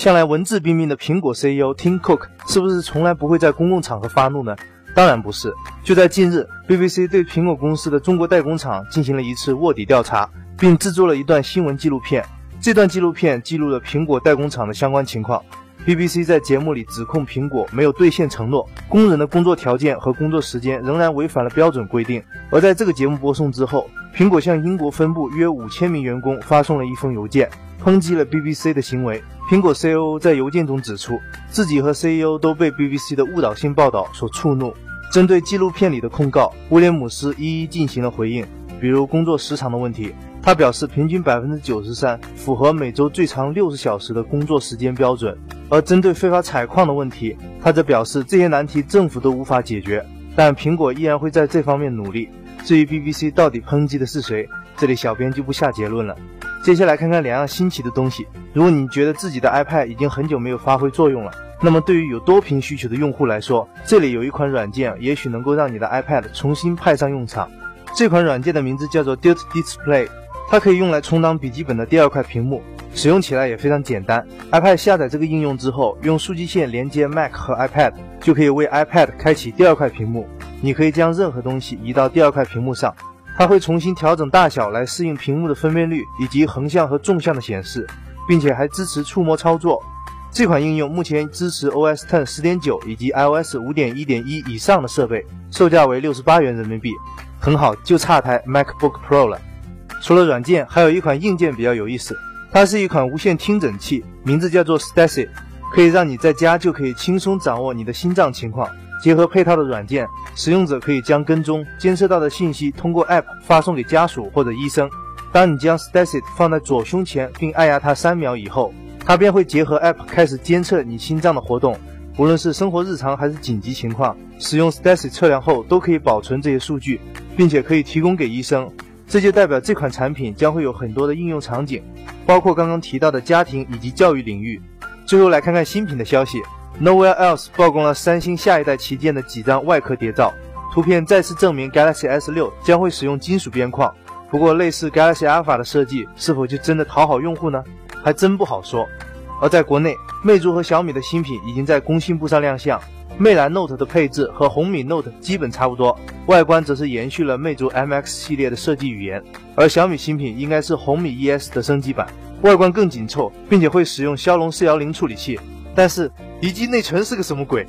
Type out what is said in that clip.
向来文质彬彬的苹果 CEO Tim Cook 是不是从来不会在公共场合发怒呢？当然不是。就在近日，BBC 对苹果公司的中国代工厂进行了一次卧底调查，并制作了一段新闻纪录片。这段纪录片记录了苹果代工厂的相关情况。BBC 在节目里指控苹果没有兑现承诺，工人的工作条件和工作时间仍然违反了标准规定。而在这个节目播送之后，苹果向英国分部约五千名员工发送了一封邮件。抨击了 BBC 的行为。苹果 CEO 在邮件中指出，自己和 CEO 都被 BBC 的误导性报道所触怒。针对纪录片里的控告，威廉姆斯一一进行了回应。比如工作时长的问题，他表示平均百分之九十三符合每周最长六十小时的工作时间标准。而针对非法采矿的问题，他则表示这些难题政府都无法解决，但苹果依然会在这方面努力。至于 BBC 到底抨击的是谁，这里小编就不下结论了。接下来看看两样新奇的东西。如果你觉得自己的 iPad 已经很久没有发挥作用了，那么对于有多屏需求的用户来说，这里有一款软件，也许能够让你的 iPad 重新派上用场。这款软件的名字叫做 Duet Display，它可以用来充当笔记本的第二块屏幕，使用起来也非常简单。iPad 下载这个应用之后，用数据线连接 Mac 和 iPad，就可以为 iPad 开启第二块屏幕。你可以将任何东西移到第二块屏幕上。它会重新调整大小来适应屏幕的分辨率以及横向和纵向的显示，并且还支持触摸操作。这款应用目前支持 OS Ten 10.9以及 iOS 5.1.1以上的设备，售价为六十八元人民币，很好，就差台 MacBook Pro 了。除了软件，还有一款硬件比较有意思，它是一款无线听诊器，名字叫做 Stacy，可以让你在家就可以轻松掌握你的心脏情况。结合配套的软件，使用者可以将跟踪监测到的信息通过 App 发送给家属或者医生。当你将 Stacy 放在左胸前并按压它三秒以后，它便会结合 App 开始监测你心脏的活动。无论是生活日常还是紧急情况，使用 Stacy 测量后都可以保存这些数据，并且可以提供给医生。这就代表这款产品将会有很多的应用场景，包括刚刚提到的家庭以及教育领域。最后来看看新品的消息。Nowhere else 曝光了三星下一代旗舰的几张外壳谍照，图片再次证明 Galaxy S6 将会使用金属边框。不过，类似 Galaxy Alpha 的设计是否就真的讨好用户呢？还真不好说。而在国内，魅族和小米的新品已经在工信部上亮相。魅蓝 Note 的配置和红米 Note 基本差不多，外观则是延续了魅族 MX 系列的设计语言。而小米新品应该是红米 ES 的升级版，外观更紧凑，并且会使用骁龙四幺零处理器。但是，一 G 内存是个什么鬼？